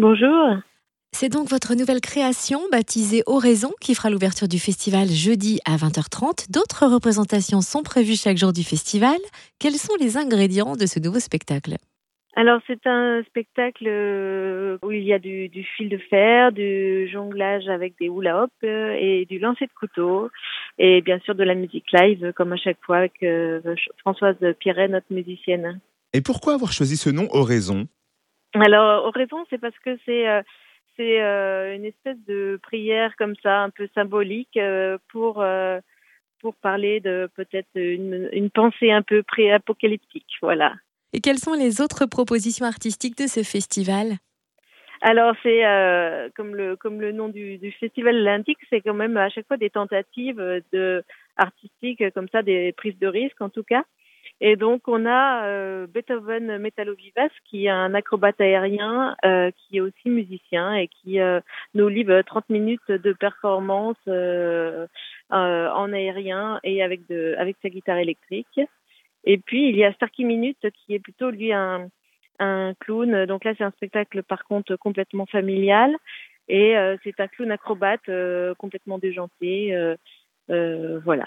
Bonjour. C'est donc votre nouvelle création baptisée Oraison qui fera l'ouverture du festival jeudi à 20h30. D'autres représentations sont prévues chaque jour du festival. Quels sont les ingrédients de ce nouveau spectacle? Alors c'est un spectacle euh, où il y a du, fil de fer, du jonglage avec des hula hop euh, et du lancer de couteau et bien sûr de la musique live comme à chaque fois avec euh, Françoise Pierret, notre musicienne. Et pourquoi avoir choisi ce nom Oraison? Alors Oraison c'est parce que c'est c'est une espèce de prière comme ça un peu symbolique pour pour parler de peut-être une, une pensée un peu pré-apocalyptique, voilà. Et quelles sont les autres propositions artistiques de ce festival? Alors c'est euh, comme le comme le nom du, du festival l'indique, c'est quand même à chaque fois des tentatives de artistiques comme ça, des prises de risques en tout cas. Et donc on a euh, Beethoven Metallo-Vivas qui est un acrobate aérien euh, qui est aussi musicien et qui euh, nous livre 30 minutes de performance euh, en aérien et avec de avec sa guitare électrique. Et puis, il y a Starky Minute qui est plutôt, lui, un, un clown. Donc là, c'est un spectacle, par contre, complètement familial. Et euh, c'est un clown acrobate euh, complètement déjanté. Euh, voilà.